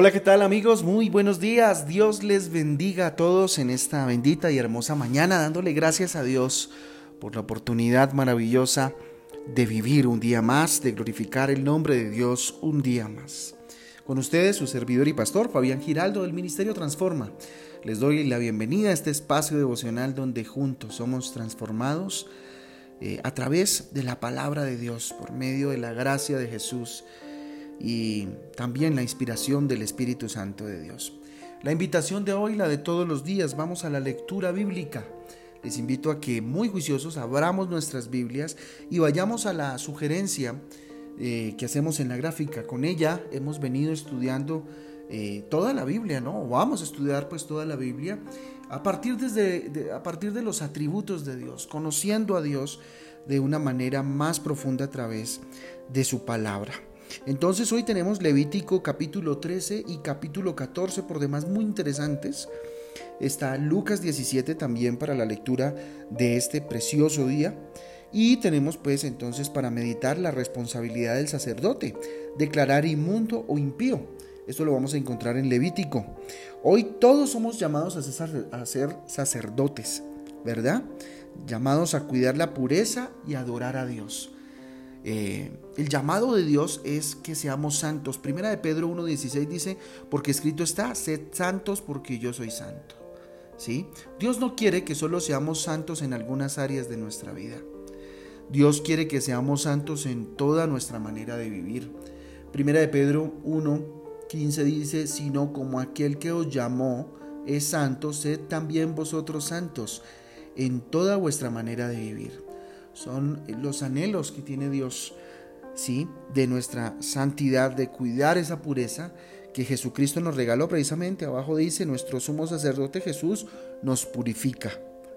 Hola, ¿qué tal amigos? Muy buenos días. Dios les bendiga a todos en esta bendita y hermosa mañana, dándole gracias a Dios por la oportunidad maravillosa de vivir un día más, de glorificar el nombre de Dios un día más. Con ustedes, su servidor y pastor Fabián Giraldo del Ministerio Transforma. Les doy la bienvenida a este espacio devocional donde juntos somos transformados eh, a través de la palabra de Dios, por medio de la gracia de Jesús y también la inspiración del Espíritu Santo de Dios. La invitación de hoy, la de todos los días, vamos a la lectura bíblica. Les invito a que muy juiciosos abramos nuestras Biblias y vayamos a la sugerencia eh, que hacemos en la gráfica. Con ella hemos venido estudiando eh, toda la Biblia, ¿no? Vamos a estudiar pues toda la Biblia a partir, desde, a partir de los atributos de Dios, conociendo a Dios de una manera más profunda a través de su palabra. Entonces hoy tenemos Levítico capítulo 13 y capítulo 14 por demás muy interesantes. Está Lucas 17 también para la lectura de este precioso día. Y tenemos pues entonces para meditar la responsabilidad del sacerdote, declarar inmundo o impío. Esto lo vamos a encontrar en Levítico. Hoy todos somos llamados a ser, sacerdotes, ¿verdad? Llamados a cuidar la pureza y adorar a Dios. Eh, el llamado de Dios es que seamos santos. Primera de Pedro 1.16 dice, porque escrito está, sed santos porque yo soy santo. ¿Sí? Dios no quiere que solo seamos santos en algunas áreas de nuestra vida. Dios quiere que seamos santos en toda nuestra manera de vivir. Primera de Pedro 1.15 dice, sino como aquel que os llamó es santo, sed también vosotros santos en toda vuestra manera de vivir son los anhelos que tiene Dios, ¿sí? De nuestra santidad, de cuidar esa pureza que Jesucristo nos regaló precisamente. Abajo dice, nuestro sumo sacerdote Jesús nos purifica,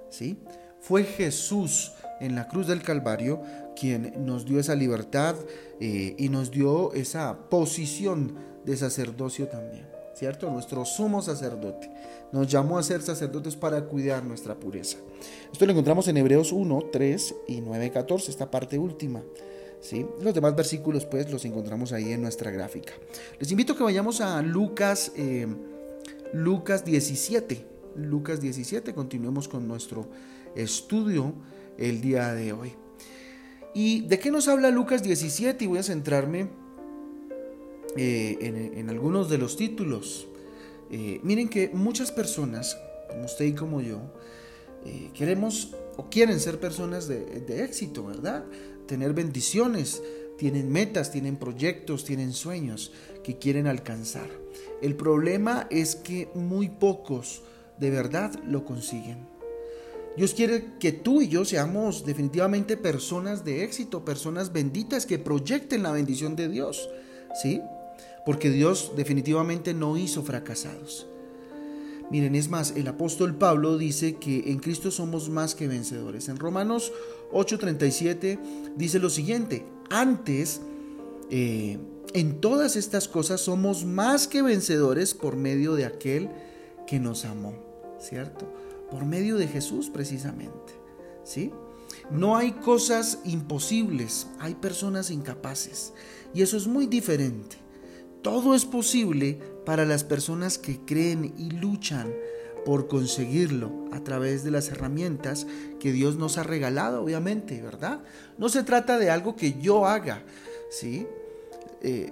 ¿sí? Fue Jesús en la cruz del Calvario quien nos dio esa libertad eh, y nos dio esa posición de sacerdocio también. ¿cierto? Nuestro sumo sacerdote. Nos llamó a ser sacerdotes para cuidar nuestra pureza. Esto lo encontramos en Hebreos 1, 3 y 9, 14, esta parte última. ¿sí? Los demás versículos pues los encontramos ahí en nuestra gráfica. Les invito a que vayamos a Lucas, eh, Lucas 17. Lucas 17, continuemos con nuestro estudio el día de hoy. ¿Y de qué nos habla Lucas 17? Y voy a centrarme eh, en, algunos de los títulos. Eh, miren que muchas personas, como usted y como yo, eh, queremos o quieren ser personas de, de éxito, ¿verdad? Tener bendiciones, tienen metas, tienen proyectos, tienen sueños que quieren alcanzar. El problema es que muy pocos de verdad lo consiguen. Dios quiere que tú y yo seamos definitivamente personas de éxito, personas benditas que proyecten la bendición de Dios. ¿Sí? Porque Dios definitivamente no hizo fracasados. Miren, es más, el apóstol Pablo dice que en Cristo somos más que vencedores. En Romanos 8:37 dice lo siguiente, antes, eh, en todas estas cosas somos más que vencedores por medio de aquel que nos amó, ¿cierto? Por medio de Jesús precisamente, ¿sí? No hay cosas imposibles, hay personas incapaces. Y eso es muy diferente. Todo es posible para las personas que creen y luchan por conseguirlo a través de las herramientas que Dios nos ha regalado, obviamente, ¿verdad? No se trata de algo que yo haga, ¿sí? Eh,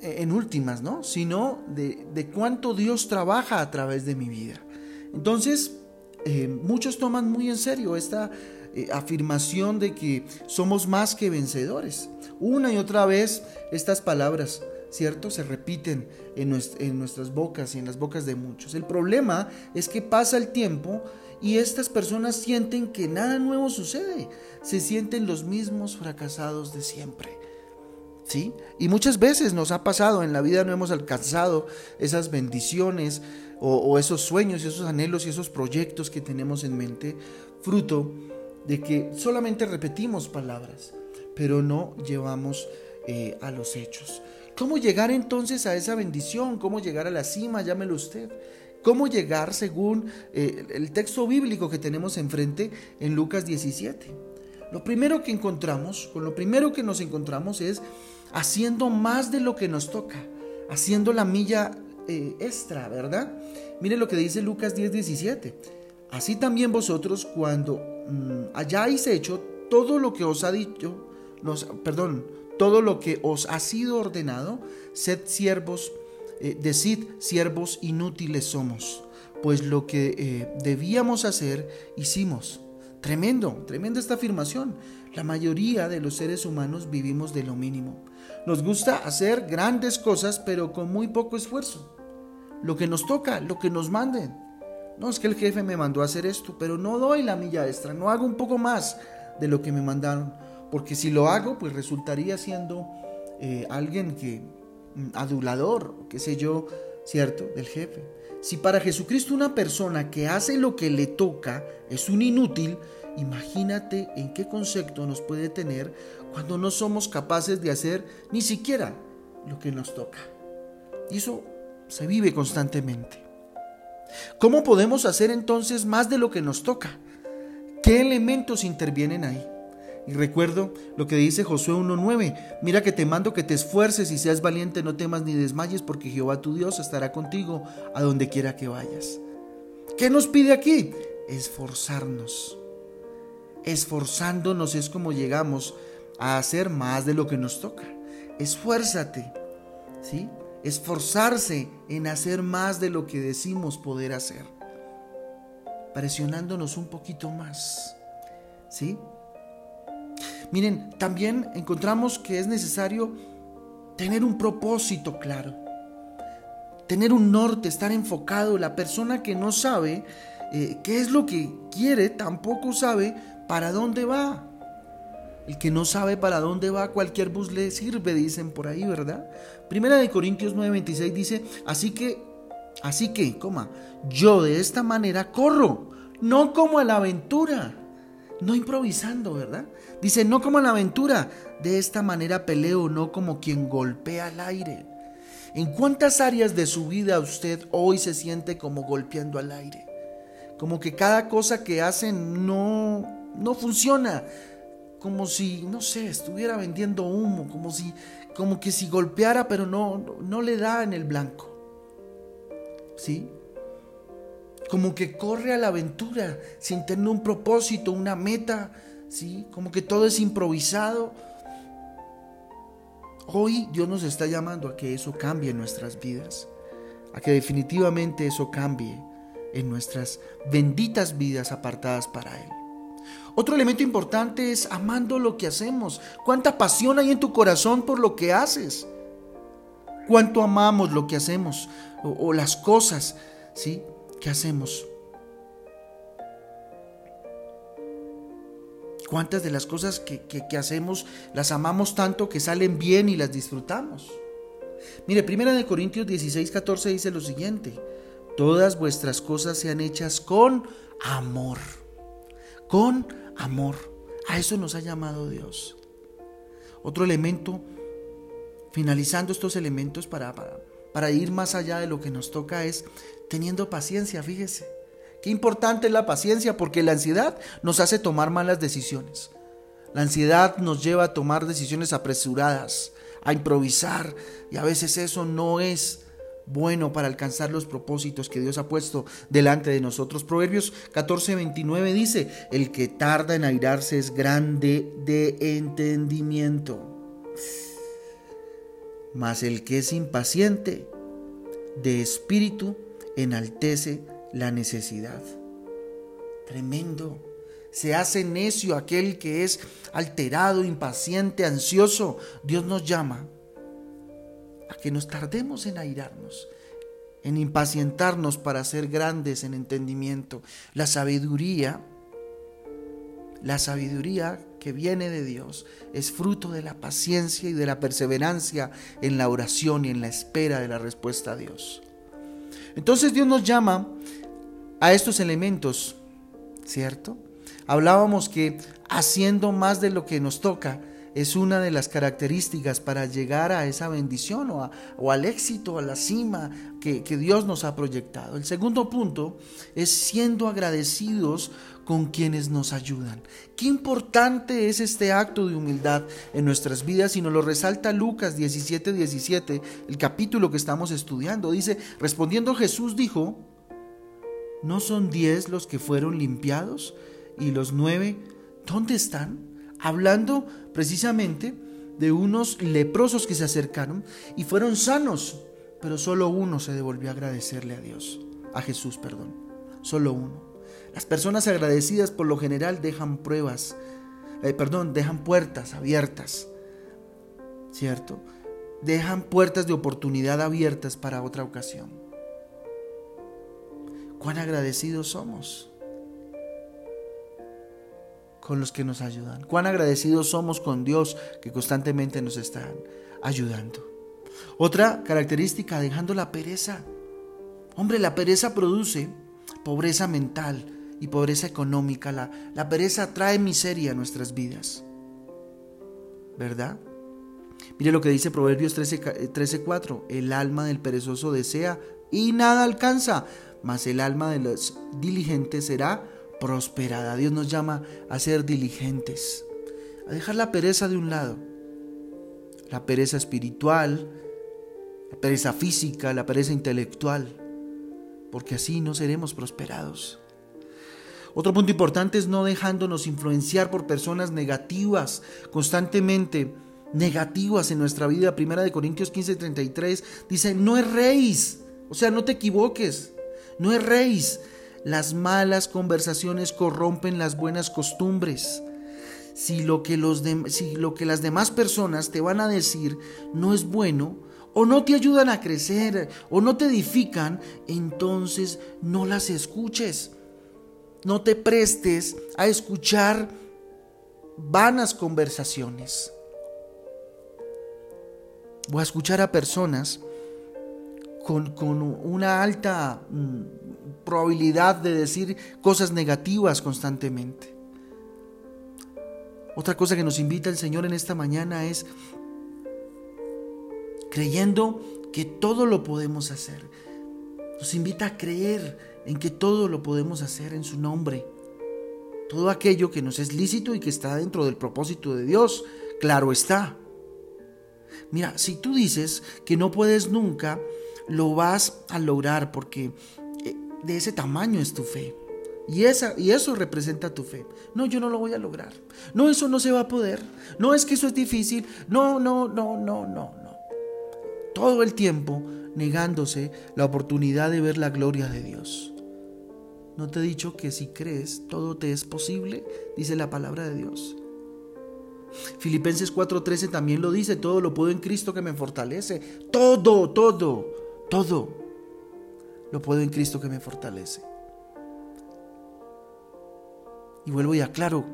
en últimas, ¿no? Sino de, cuánto Dios trabaja a través de mi vida. Entonces, eh, muchos toman muy en serio esta eh, afirmación de que somos más que vencedores. Una y otra vez estas palabras ¿cierto? Se repiten en, nuestras bocas y en las bocas de muchos. El problema es que pasa el tiempo y estas personas sienten que nada nuevo sucede. Se sienten los mismos fracasados de siempre. ¿Sí? Y muchas veces nos ha pasado, en la vida no hemos alcanzado esas bendiciones o, esos sueños esos anhelos y esos proyectos que tenemos en mente, fruto de que solamente repetimos palabras, pero no llevamos eh, a los hechos. ¿Cómo llegar entonces a esa bendición? ¿Cómo llegar a la cima? Llámelo usted. ¿Cómo llegar según eh, el texto bíblico que tenemos enfrente en Lucas 17? Lo primero que encontramos, con lo primero que nos encontramos es haciendo más de lo que nos toca, haciendo la milla eh, extra, ¿verdad? Mire lo que dice Lucas 10, 17. Así también vosotros cuando mm, hayáis hecho todo lo que os ha dicho, perdón, todo lo que os ha sido ordenado, sed siervos, eh, decid siervos inútiles somos, pues lo que eh, debíamos hacer hicimos. Tremendo, tremenda esta afirmación. La mayoría de los seres humanos vivimos de lo mínimo. Nos gusta hacer grandes cosas, pero con muy poco esfuerzo. Lo que nos toca, lo que nos manden. No es que el jefe me mandó hacer esto, pero no doy la milla extra, no hago un poco más de lo que me mandaron. Porque si lo hago, pues resultaría siendo eh, alguien que, mm, adulador, qué sé yo, ¿cierto? Del jefe. Si para Jesucristo una persona que hace lo que le toca es un inútil, imagínate en qué concepto nos puede tener cuando no somos capaces de hacer ni siquiera lo que nos toca. Y eso se vive constantemente. ¿Cómo podemos hacer entonces más de lo que nos toca? ¿Qué elementos intervienen ahí? Y recuerdo lo que dice Josué 1.9, mira que te mando que te esfuerces y seas valiente, no temas ni desmayes, porque Jehová tu Dios estará contigo a donde quiera que vayas. ¿Qué nos pide aquí? Esforzarnos. Esforzándonos es como llegamos a hacer más de lo que nos toca. Esfuérzate, ¿sí? Esforzarse en hacer más de lo que decimos poder hacer. Presionándonos un poquito más, ¿sí? Miren, también encontramos que es necesario tener un propósito claro, tener un norte, estar enfocado. La persona que no sabe eh, qué es lo que quiere tampoco sabe para dónde va. El que no sabe para dónde va, cualquier bus le sirve, dicen por ahí, ¿verdad? Primera de Corintios 9:26 dice, así que, así que, coma, yo de esta manera corro, no como a la aventura no improvisando, ¿verdad? Dice, no como en la aventura, de esta manera peleo, no como quien golpea al aire. ¿En cuántas áreas de su vida usted hoy se siente como golpeando al aire? Como que cada cosa que hace no, no funciona. Como si, no sé, estuviera vendiendo humo, como si, como que si golpeara, pero no, no le da en el blanco. ¿Sí? Como que corre a la aventura sin tener un propósito, una meta, ¿sí? Como que todo es improvisado. Hoy Dios nos está llamando a que eso cambie en nuestras vidas, a que definitivamente eso cambie en nuestras benditas vidas apartadas para Él. Otro elemento importante es amando lo que hacemos. ¿Cuánta pasión hay en tu corazón por lo que haces? ¿Cuánto amamos lo que hacemos o, o las cosas, ¿sí? ¿Qué hacemos? ¿Cuántas de las cosas que, hacemos las amamos tanto que salen bien y las disfrutamos? Mire, primera de Corintios 16, 14 dice lo siguiente, todas vuestras cosas sean hechas con amor, con amor. A eso nos ha llamado Dios. Otro elemento, finalizando estos elementos para, para, para ir más allá de lo que nos toca es teniendo paciencia, fíjese. Qué importante es la paciencia porque la ansiedad nos hace tomar malas decisiones. La ansiedad nos lleva a tomar decisiones apresuradas, a improvisar y a veces eso no es bueno para alcanzar los propósitos que Dios ha puesto delante de nosotros. Proverbios 14:29 dice, el que tarda en airarse es grande de entendimiento, mas el que es impaciente de espíritu enaltece la necesidad. Tremendo. Se hace necio aquel que es alterado, impaciente, ansioso. Dios nos llama a que nos tardemos en airarnos, en impacientarnos para ser grandes en entendimiento. La sabiduría, la sabiduría que viene de Dios es fruto de la paciencia y de la perseverancia en la oración y en la espera de la respuesta a Dios. Entonces Dios nos llama a estos elementos, ¿cierto? Hablábamos que haciendo más de lo que nos toca es una de las características para llegar a esa bendición o, al éxito, a la cima que, Dios nos ha proyectado. El segundo punto es siendo agradecidos con quienes nos ayudan. Qué importante es este acto de humildad en nuestras vidas y nos lo resalta Lucas 17, 17, el capítulo que estamos estudiando. Dice, respondiendo Jesús dijo, ¿no son diez los que fueron limpiados y los nueve, ¿dónde están? Hablando precisamente de unos leprosos que se acercaron y fueron sanos, pero solo uno se devolvió a agradecerle a Dios, a Jesús, perdón, solo uno. Las personas agradecidas por lo general dejan pruebas, eh, perdón, dejan puertas abiertas, ¿cierto? Dejan puertas de oportunidad abiertas para otra ocasión. ¿Cuán agradecidos somos? Con los que nos ayudan. Cuán agradecidos somos con Dios que constantemente nos están ayudando. Otra característica, dejando la pereza. Hombre, la pereza produce pobreza mental y pobreza económica. La, la pereza trae miseria a nuestras vidas. ¿Verdad? Mire lo que dice Proverbios 13:4. 13, el alma del perezoso desea y nada alcanza, mas el alma de los diligentes será prosperada. Dios nos llama a ser diligentes, a dejar la pereza de un lado. La pereza espiritual, la pereza física, la pereza intelectual, porque así no seremos prosperados. Otro punto importante es no dejándonos influenciar por personas negativas, constantemente negativas en nuestra vida. Primera de Corintios 15:33 dice, no erréis, o sea, no te equivoques, no erréis, las malas conversaciones corrompen las buenas costumbres. Si lo, que los si lo que las demás personas te van a decir no es bueno, o no te ayudan a crecer, o no te edifican, entonces no las escuches. No te prestes a escuchar vanas conversaciones. Voy a escuchar a personas con, con una alta mm, probabilidad de decir cosas negativas constantemente. Otra cosa que nos invita el Señor en esta mañana es creyendo que todo lo podemos hacer. Nos invita a creer en que todo lo podemos hacer en su nombre. Todo aquello que nos es lícito y que está dentro del propósito de Dios, claro está. Mira, si tú dices que no puedes nunca, lo vas a lograr porque de ese tamaño es tu fe. Y, esa, y eso representa tu fe. No, yo no lo voy a lograr. No, eso no se va a poder. No es que eso es difícil. No, no, no, no, no, no. Todo el tiempo negándose la oportunidad de ver la gloria de Dios. ¿No te he dicho que si crees, todo te es posible? Dice la palabra de Dios. Filipenses 4:13 también lo dice, todo lo puedo en Cristo que me fortalece. Todo, todo, todo lo puedo en Cristo que me fortalece. Y vuelvo y aclaro,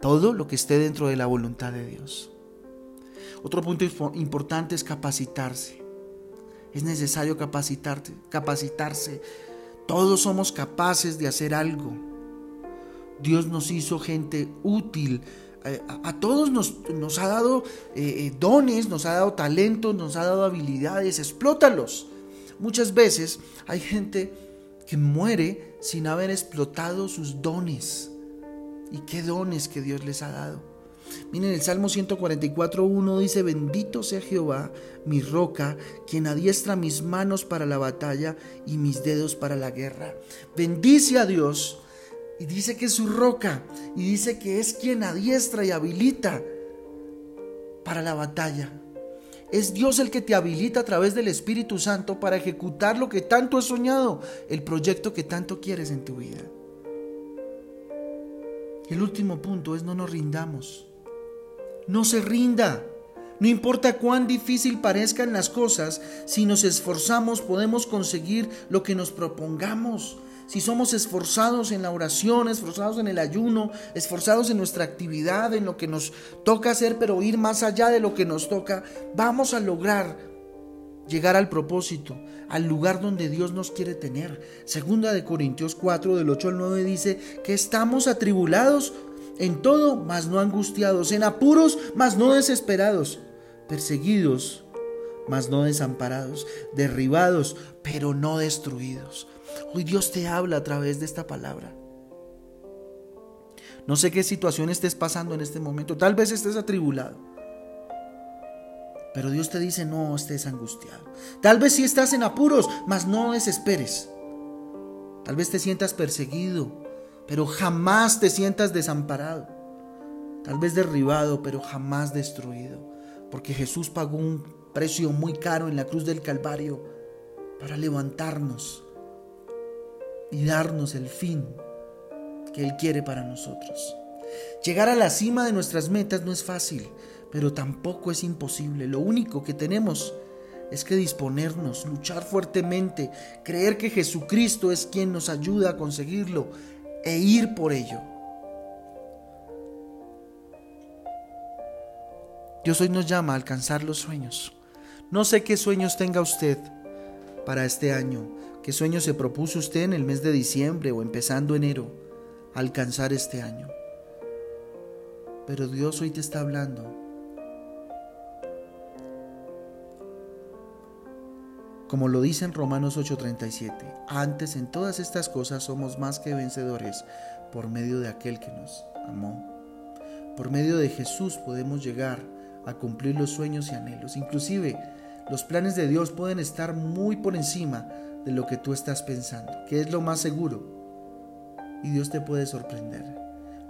todo lo que esté dentro de la voluntad de Dios. Otro punto importante es capacitarse. Es necesario capacitarte, capacitarse. Todos somos capaces de hacer algo. Dios nos hizo gente útil. Eh, a, todos nos, nos, ha dado eh, eh, dones, nos ha dado talentos, nos ha dado habilidades. Explótalos. Muchas veces hay gente que muere sin haber explotado sus dones. ¿Y qué dones que Dios les ha dado? Miren, el Salmo 144.1 dice, bendito sea Jehová, mi roca, quien adiestra mis manos para la batalla y mis dedos para la guerra. Bendice a Dios y dice que es su roca y dice que es quien adiestra y habilita para la batalla. Es Dios el que te habilita a través del Espíritu Santo para ejecutar lo que tanto has soñado, el proyecto que tanto quieres en tu vida. El último punto es no nos rindamos. No se rinda. No importa cuán difícil parezcan las cosas, si nos esforzamos podemos conseguir lo que nos propongamos si somos esforzados en la oración, esforzados en el ayuno, esforzados en nuestra actividad, en lo que nos toca hacer, pero ir más allá de lo que nos toca, vamos a lograr llegar al propósito, al lugar donde Dios nos quiere tener. Segunda de Corintios 4 del 8 al 9 dice que estamos atribulados En todo, mas no angustiados. En apuros, mas no desesperados. Perseguidos, mas no desamparados. Derribados, pero no destruidos. Hoy Dios te habla a través de esta palabra. No sé qué situación estés pasando en este momento. Tal vez estés atribulado. Pero Dios te dice, no estés angustiado. Tal vez si estás en apuros, mas no desesperes. Tal vez te sientas perseguido, pero jamás te sientas desamparado. Tal vez derribado, pero jamás destruido. Porque Jesús pagó un precio muy caro en la cruz del Calvario para levantarnos y darnos el fin que Él quiere para nosotros. Llegar a la cima de nuestras metas no es fácil, pero tampoco es imposible. Lo único que tenemos es que disponernos, luchar fuertemente, creer que Jesucristo es quien nos ayuda a conseguirlo e ir por ello. Dios hoy nos llama a alcanzar los sueños. No sé qué sueños tenga usted para este año, qué sueños se propuso usted en el mes de diciembre o empezando enero alcanzar este año. Pero Dios hoy te está hablando. Como lo dice en Romanos 8:37, antes en todas estas cosas somos más que vencedores por medio de aquel que nos amó. Por medio de Jesús podemos llegar a cumplir los sueños y anhelos. Inclusive los planes de Dios pueden estar muy por encima de lo que tú estás pensando, que es lo más seguro y Dios te puede sorprender.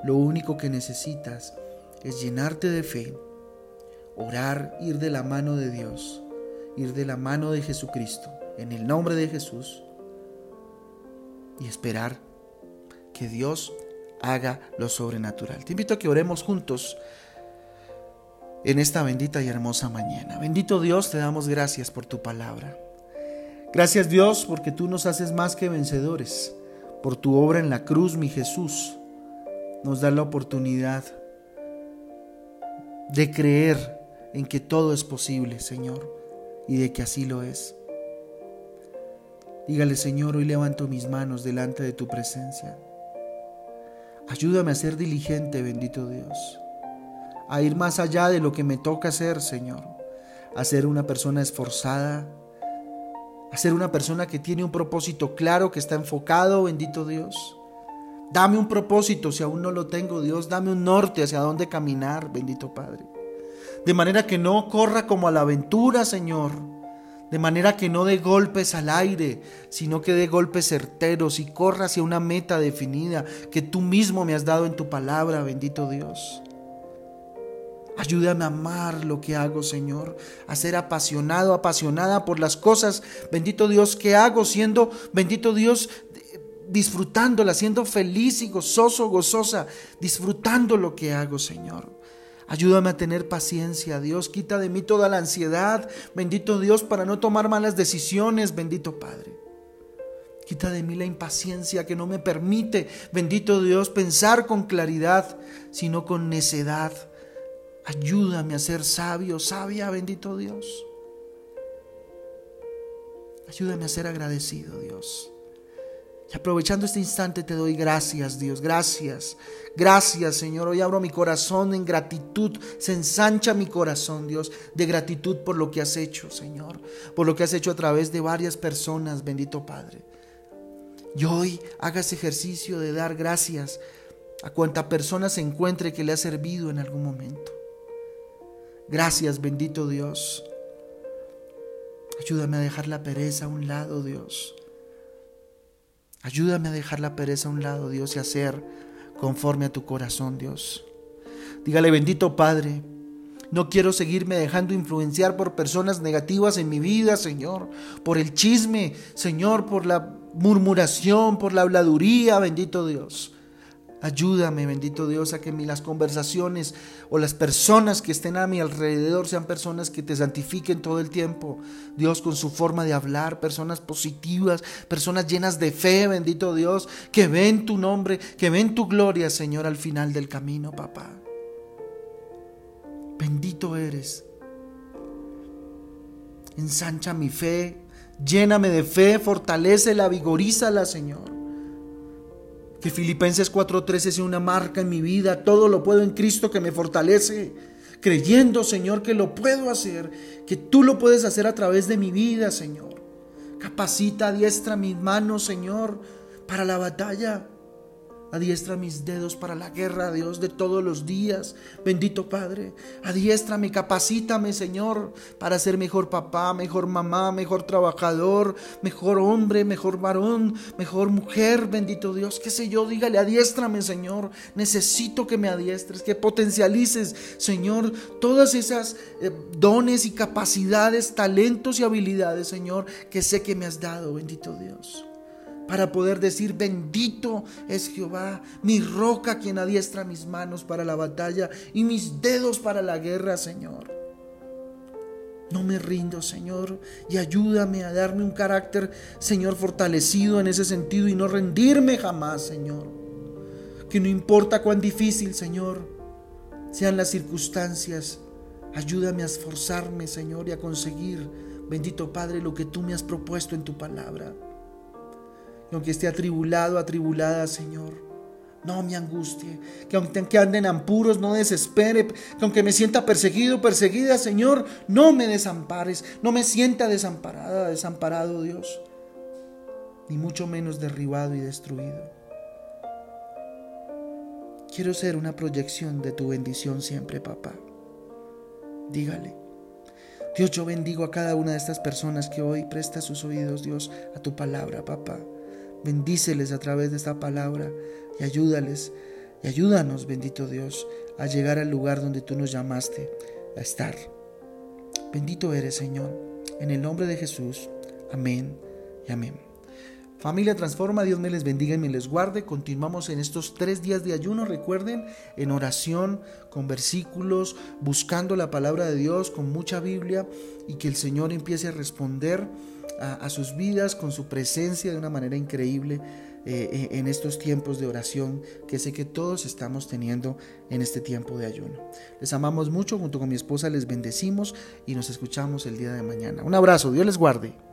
Lo único que necesitas es llenarte de fe, orar, ir de la mano de Dios, ir de la mano de Jesucristo, en el nombre de Jesús, y esperar que Dios haga lo sobrenatural. Te invito a que oremos juntos en esta bendita y hermosa mañana. Bendito Dios, te damos gracias por tu palabra. Gracias Dios porque tú nos haces más que vencedores por tu obra en la cruz, mi Jesús, nos da la oportunidad de creer en que todo es posible, Señor, y de que así lo es. Dígale, Señor, hoy levanto mis manos delante de tu presencia. Ayúdame a ser diligente, bendito Dios, a ir más allá de lo que me toca hacer, Señor, a ser una persona esforzada, a ser una persona que tiene un propósito claro, que está enfocado, bendito Dios. Dame un propósito si aún no lo tengo, Dios. Dame un norte hacia dónde caminar, bendito Padre. De manera que no corra como a la aventura, Señor. De manera que no dé golpes al aire, sino que dé golpes certeros y corra hacia una meta definida que tú mismo me has dado en tu palabra, bendito Dios. Ayúdame a amar lo que hago, Señor, a ser apasionado, apasionada por las cosas, bendito Dios, que hago, siendo, bendito Dios, disfrutándola, siendo feliz y gozoso, gozosa, disfrutando lo que hago, Señor. Ayúdame a tener paciencia, Dios. Quita de mí toda la ansiedad, bendito Dios, para no tomar malas decisiones, bendito Padre. Quita de mí la impaciencia que no me permite, bendito Dios, pensar con claridad, sino con necedad. Ayúdame a ser sabio, sabia, bendito Dios. Ayúdame a ser agradecido, Dios. Y aprovechando este instante te doy gracias, Dios. Gracias. Gracias, Señor. Hoy abro mi corazón en gratitud. Se ensancha mi corazón, Dios, de gratitud por lo que has hecho, Señor. Por lo que has hecho a través de varias personas, bendito Padre. Y hoy hagas ejercicio de dar gracias a cuanta persona se encuentre que le ha servido en algún momento. Gracias, bendito Dios. Ayúdame a dejar la pereza a un lado, Dios. Ayúdame a dejar la pereza a un lado, Dios, y hacer conforme a tu corazón, Dios. Dígale, bendito Padre, no quiero seguirme dejando influenciar por personas negativas en mi vida, Señor, por el chisme, Señor, por la murmuración, por la habladuría, bendito Dios. Ayúdame, bendito Dios, a que las conversaciones o las personas que estén a mi alrededor sean personas que te santifiquen todo el tiempo. Dios, con su forma de hablar, personas positivas, personas llenas de fe, bendito Dios, que ven tu nombre, que ven tu gloria, Señor, al final del camino, papá. Bendito eres. Ensancha mi fe, lléname de fe, fortalecela, vigorízala, Señor. Que Filipenses 4:13 sea una marca en mi vida. Todo lo puedo en Cristo que me fortalece. Creyendo, Señor, que lo puedo hacer. Que tú lo puedes hacer a través de mi vida, Señor. Capacita, diestra mis manos, Señor, para la batalla. Adiestra mis dedos para la guerra, Dios, de todos los días. Bendito Padre. Adiéstrame, capacítame, Señor, para ser mejor papá, mejor mamá, mejor trabajador, mejor hombre, mejor varón, mejor mujer. Bendito Dios. Qué sé yo, dígale, adiéstrame, Señor. Necesito que me adiestres, que potencialices, Señor, todas esas eh, dones y capacidades, talentos y habilidades, Señor, que sé que me has dado, bendito Dios para poder decir, bendito es Jehová, mi roca quien adiestra mis manos para la batalla y mis dedos para la guerra, Señor. No me rindo, Señor, y ayúdame a darme un carácter, Señor, fortalecido en ese sentido y no rendirme jamás, Señor. Que no importa cuán difícil, Señor, sean las circunstancias, ayúdame a esforzarme, Señor, y a conseguir, bendito Padre, lo que tú me has propuesto en tu palabra. Aunque esté atribulado, atribulada, Señor, no me angustie. Que aunque ande en apuros, no desespere. Que aunque me sienta perseguido, perseguida, Señor, no me desampares. No me sienta desamparada, desamparado, Dios. Ni mucho menos derribado y destruido. Quiero ser una proyección de tu bendición siempre, papá. Dígale. Dios, yo bendigo a cada una de estas personas que hoy presta sus oídos, Dios, a tu palabra, papá. Bendíceles a través de esta palabra y ayúdales y ayúdanos, bendito Dios, a llegar al lugar donde tú nos llamaste a estar. Bendito eres, Señor, en el nombre de Jesús. Amén y amén. Familia Transforma, Dios me les bendiga y me les guarde. Continuamos en estos tres días de ayuno, recuerden, en oración, con versículos, buscando la palabra de Dios, con mucha Biblia y que el Señor empiece a responder a, sus vidas con su presencia de una manera increíble eh, eh, en estos tiempos de oración que sé que todos estamos teniendo en este tiempo de ayuno. Les amamos mucho, junto con mi esposa les bendecimos y nos escuchamos el día de mañana. Un abrazo, Dios les guarde.